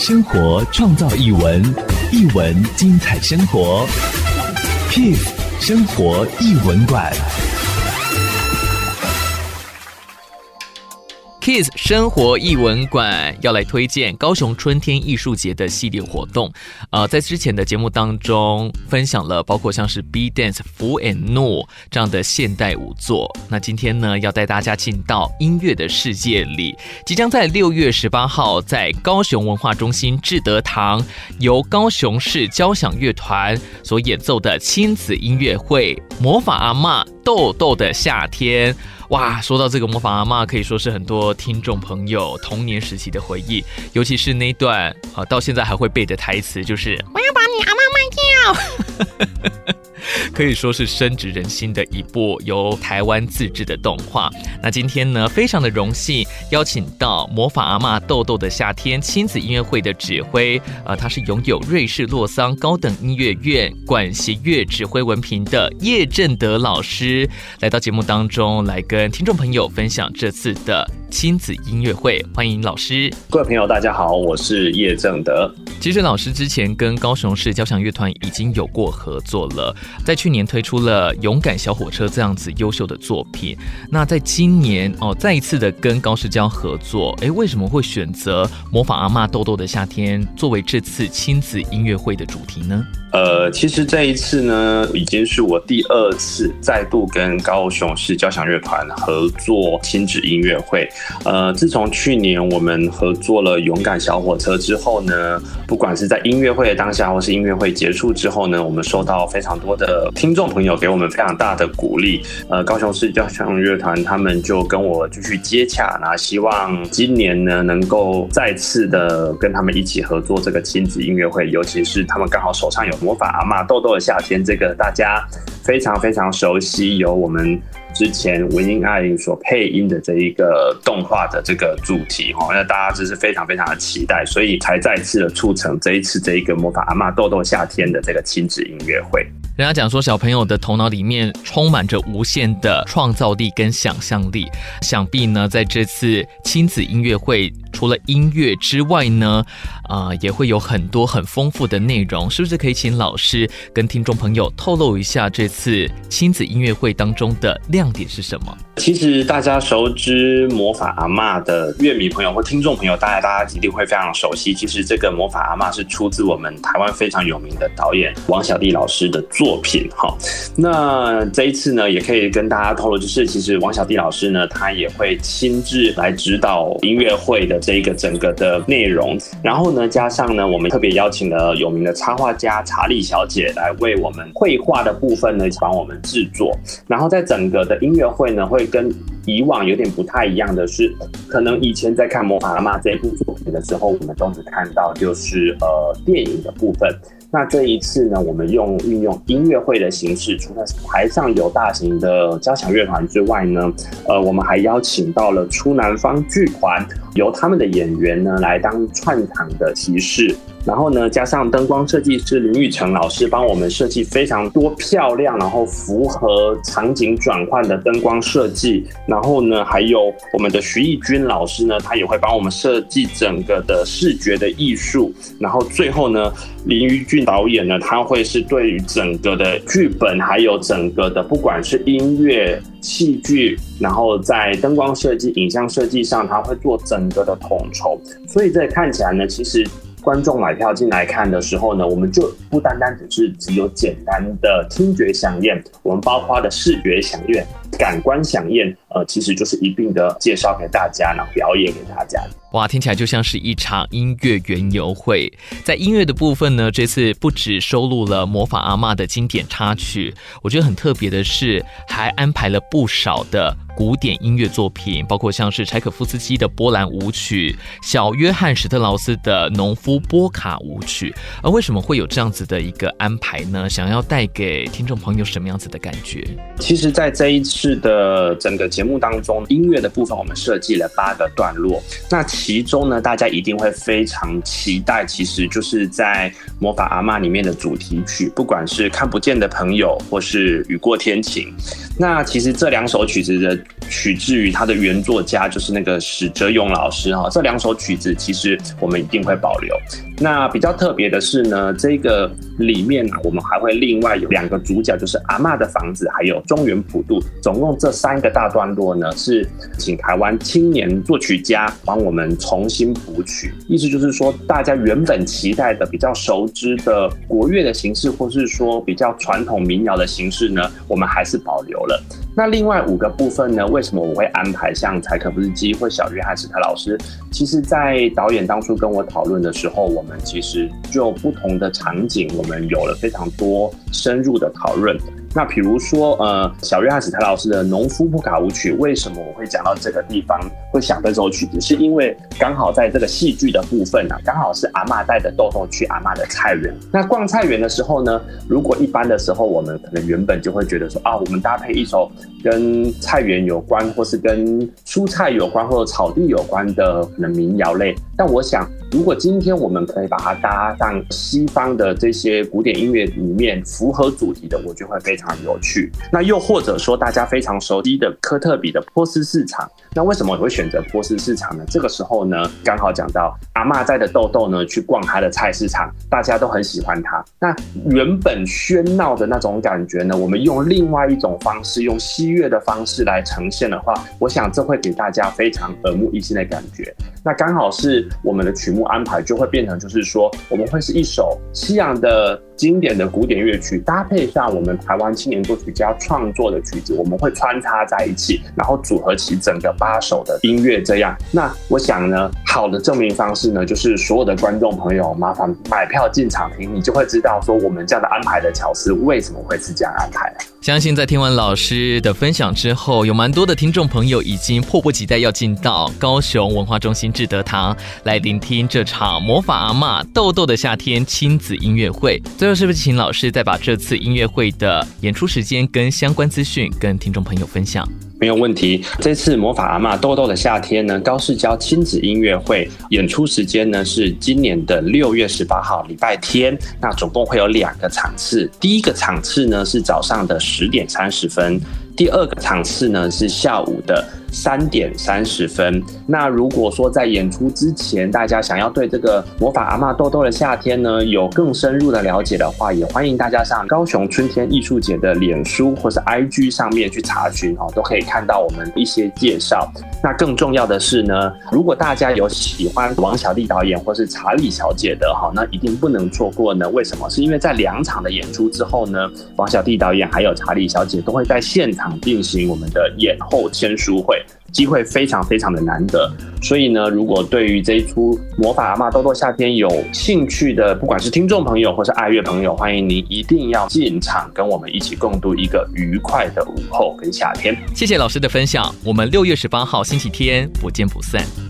生活创造译文，译文精彩生活。Pip 生活译文馆。Kiss 生活艺文馆要来推荐高雄春天艺术节的系列活动。呃，在之前的节目当中分享了包括像是 B Dance、福 and 诺这样的现代舞作。那今天呢，要带大家进到音乐的世界里。即将在六月十八号在高雄文化中心志德堂，由高雄市交响乐团所演奏的亲子音乐会《魔法阿嬷豆豆的夏天》。哇，说到这个模仿阿妈，可以说是很多听众朋友童年时期的回忆，尤其是那段啊，到现在还会背的台词，就是我要把你阿妈卖掉。可以说是深植人心的一部由台湾自制的动画。那今天呢，非常的荣幸邀请到魔法阿嬷豆豆的夏天亲子音乐会的指挥，呃，他是拥有瑞士洛桑高等音乐院管弦乐指挥文凭的叶正德老师，来到节目当中来跟听众朋友分享这次的亲子音乐会。欢迎老师。各位朋友，大家好，我是叶正德。其实老师之前跟高雄市交响乐团已经有过合作了。在去年推出了《勇敢小火车》这样子优秀的作品，那在今年哦，再一次的跟高市交合作，诶，为什么会选择《模仿阿嬷豆豆的夏天》作为这次亲子音乐会的主题呢？呃，其实这一次呢，已经是我第二次再度跟高雄市交响乐团合作亲子音乐会。呃，自从去年我们合作了《勇敢小火车》之后呢，不管是在音乐会的当下，或是音乐会结束之后呢，我们收到非常多的听众朋友给我们非常大的鼓励。呃，高雄市交响乐团他们就跟我继续接洽，然后希望今年呢能够再次的跟他们一起合作这个亲子音乐会，尤其是他们刚好手上有。魔法阿嬷豆豆的夏天，这个大家非常非常熟悉，由我们之前文英爱音所配音的这一个动画的这个主题哈，那大家真是非常非常的期待，所以才再次的促成这一次这一个魔法阿嬷豆豆夏天的这个亲子音乐会。人家讲说，小朋友的头脑里面充满着无限的创造力跟想象力，想必呢，在这次亲子音乐会。除了音乐之外呢，啊、也会有很多很丰富的内容，是不是可以请老师跟听众朋友透露一下这次亲子音乐会当中的亮点是什么？其实大家熟知魔法阿嬷的乐迷朋友或听众朋友，大家大家一定会非常熟悉。其实这个魔法阿嬷是出自我们台湾非常有名的导演王小弟老师的作作品。哈，那这一次呢，也可以跟大家透露，就是其实王小弟老师呢，他也会亲自来指导音乐会的。这一个整个的内容，然后呢，加上呢，我们特别邀请了有名的插画家查理小姐来为我们绘画的部分呢帮我们制作。然后在整个的音乐会呢，会跟以往有点不太一样的是，可能以前在看《魔法阿妈》这部作品的时候，我们都只看到就是呃电影的部分。那这一次呢，我们用运用音乐会的形式，除了台上有大型的交响乐团之外呢，呃，我们还邀请到了出南方剧团，由他们的演员呢来当串场的提示。然后呢，加上灯光设计师林玉成老师帮我们设计非常多漂亮，然后符合场景转换的灯光设计。然后呢，还有我们的徐艺君老师呢，他也会帮我们设计整个的视觉的艺术。然后最后呢，林玉俊导演呢，他会是对于整个的剧本，还有整个的不管是音乐、戏剧，然后在灯光设计、影像设计上，他会做整整个的统筹。所以这看起来呢，其实。观众买票进来看的时候呢，我们就不单单只是只有简单的听觉响应，我们包括的视觉响应、感官饗宴，呃，其实就是一并的介绍给大家，然后表演给大家。哇，听起来就像是一场音乐园游会。在音乐的部分呢，这次不只收录了魔法阿嬷的经典插曲，我觉得很特别的是，还安排了不少的。古典音乐作品，包括像是柴可夫斯基的波兰舞曲、小约翰史特劳斯的农夫波卡舞曲。而为什么会有这样子的一个安排呢？想要带给听众朋友什么样子的感觉？其实，在这一次的整个节目当中，音乐的部分我们设计了八个段落。那其中呢，大家一定会非常期待，其实就是在《魔法阿嬷》里面的主题曲，不管是看不见的朋友，或是雨过天晴。那其实这两首曲子的取自于它的原作家，就是那个史哲勇老师哈。这两首曲子其实我们一定会保留。那比较特别的是呢，这个里面呢，我们还会另外有两个主角，就是阿嬷的房子，还有中原普渡。总共这三个大段落呢，是请台湾青年作曲家帮我们重新谱曲。意思就是说，大家原本期待的比较熟知的国乐的形式，或是说比较传统民谣的形式呢，我们还是保留了。那另外五个部分呢，为什么我会安排像柴可夫斯基或小约翰史特老师？其实，在导演当初跟我讨论的时候，我们其实就不同的场景，我们有了非常多深入的讨论。那比如说，呃，小约翰史特老师的《农夫布卡舞曲》，为什么我会讲到这个地方，会想这首曲子？是因为刚好在这个戏剧的部分呢、刚好是阿嬷带着豆豆去阿嬷的菜园。那逛菜园的时候呢，如果一般的时候，我们可能原本就会觉得说啊，我们搭配一首跟菜园有关，或是跟蔬菜有关，或者草地有关的可能民谣类。但我想，如果今天我们可以把它搭上西方的这些古典音乐里面符合主题的，我就会非常有趣。那又或者说大家非常熟悉的科特比的波斯市场，那为什么我会选择波斯市场呢？这个时候呢，刚好讲到阿嬷在的豆豆呢去逛他的菜市场，大家都很喜欢他。那原本喧闹的那种感觉呢，我们用另外一种方式，用西乐的方式来呈现的话，我想这会给大家非常耳目一新的感觉。那刚好是我们的曲目。安排就会变成，就是说，我们会是一首西洋的经典的古典乐曲，搭配上我们台湾青年作曲家创作的曲子，我们会穿插在一起，然后组合起整个八首的音乐。这样，那我想呢，好的证明方式呢，就是所有的观众朋友，麻烦买票进场听，你就会知道说，我们这样的安排的巧思为什么会是这样安排。相信在听完老师的分享之后，有蛮多的听众朋友已经迫不及待要进到高雄文化中心志德堂来聆听这场魔法阿嬷豆豆的夏天亲子音乐会。最后，是不是请老师再把这次音乐会的演出时间跟相关资讯跟听众朋友分享？没有问题。这次魔法阿嬷豆豆的夏天呢，高市交亲子音乐会演出时间呢是今年的六月十八号礼拜天。那总共会有两个场次，第一个场次呢是早上的十点三十分，第二个场次呢是下午的。三点三十分。那如果说在演出之前，大家想要对这个魔法阿嬷豆豆的夏天呢有更深入的了解的话，也欢迎大家上高雄春天艺术节的脸书或是 IG 上面去查询哦，都可以看到我们一些介绍。那更重要的是呢，如果大家有喜欢王小弟导演或是查理小姐的哈，那一定不能错过呢。为什么？是因为在两场的演出之后呢，王小弟导演还有查理小姐都会在现场进行我们的演后签书会。机会非常非常的难得，所以呢，如果对于这一出《魔法阿妈豆豆夏天》有兴趣的，不管是听众朋友或是爱乐朋友，欢迎您一定要进场跟我们一起共度一个愉快的午后跟夏天。谢谢老师的分享，我们六月十八号星期天不见不散。